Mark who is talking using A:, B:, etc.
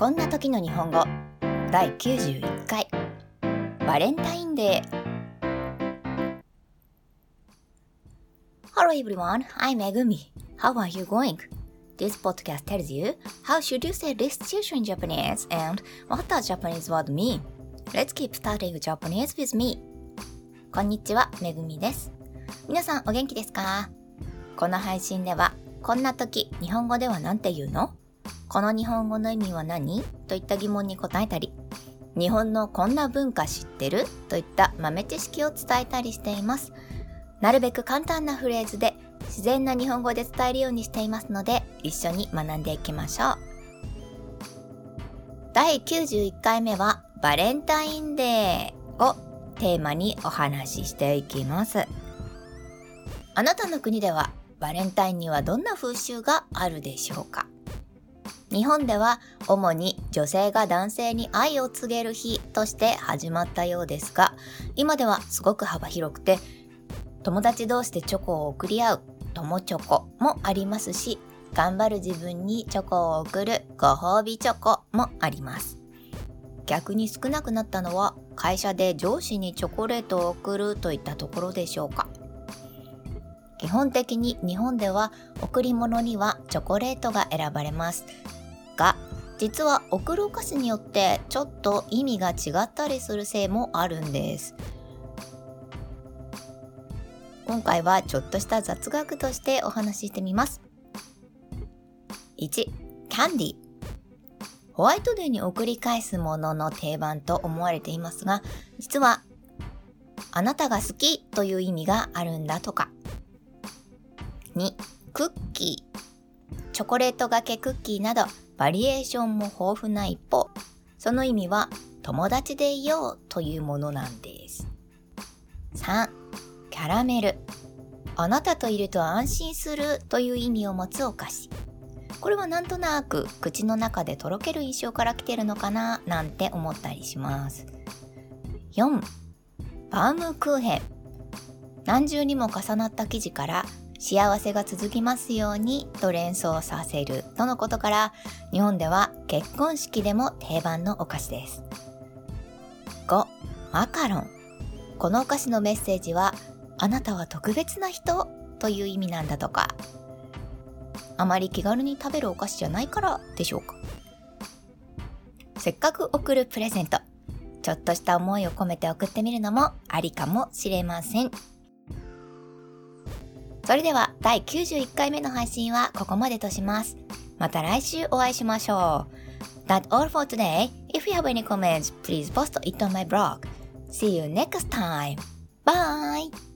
A: こんな時の日本語第91回バレンタインデー Hello everyone, I'm Megumi. How are you going? This podcast tells you how should you say this situation in Japanese and what does Japanese word mean. Let's keep starting Japanese with me. こんにちは、めぐみです。皆さんお元気ですかこの配信では、こんな時、日本語では何て言うのこの日本語の意味は何？といった疑問に答えたり、日本のこんな文化知ってる？といった豆知識を伝えたりしています。なるべく簡単なフレーズで自然な日本語で伝えるようにしていますので、一緒に学んでいきましょう。第91回目はバレンタインデーをテーマにお話ししていきます。あなたの国ではバレンタインにはどんな風習があるでしょうか？日本では主に女性が男性に愛を告げる日として始まったようですが今ではすごく幅広くて友達同士でチョコを送り合う友チョコもありますし頑張る自分にチョコを送るご褒美チョコもあります。逆に少なくなったのは会社で上司にチョコレートを送るといったところでしょうか。基本的に日本では贈り物にはチョコレートが選ばれます。が実は送るお菓子によってちょっと意味が違ったりするせいもあるんです。今回はちょっとした雑学としてお話ししてみます。1キャンディホワイトデーに送り返すものの定番と思われていますが実はあなたが好きという意味があるんだとか。2クッキー。チョコレートがけクッキーなどバリエーションも豊富な一方その意味は友達でいようというものなんです。3キャラメル。あなたといると安心するという意味を持つお菓子。これはなんとなく口の中でとろける印象から来てるのかななんて思ったりします。4バームクーヘン。何重にも重なった生地から幸せが続きますようにと連想させるとのことから日本では結婚式でも定番のお菓子です。5マカロン。このお菓子のメッセージはあなたは特別な人？という意味なんだとか。あまり気軽に食べるお菓子じゃないから？でしょうか。せっかく送るプレゼント。ちょっとした思いを込めて送ってみるのもありかもしれません。それでは第91回目の配信はここまでとしますまた来週お会いしましょう That's all for today. If you have any comments, please post it on my blog. See you next time. Bye!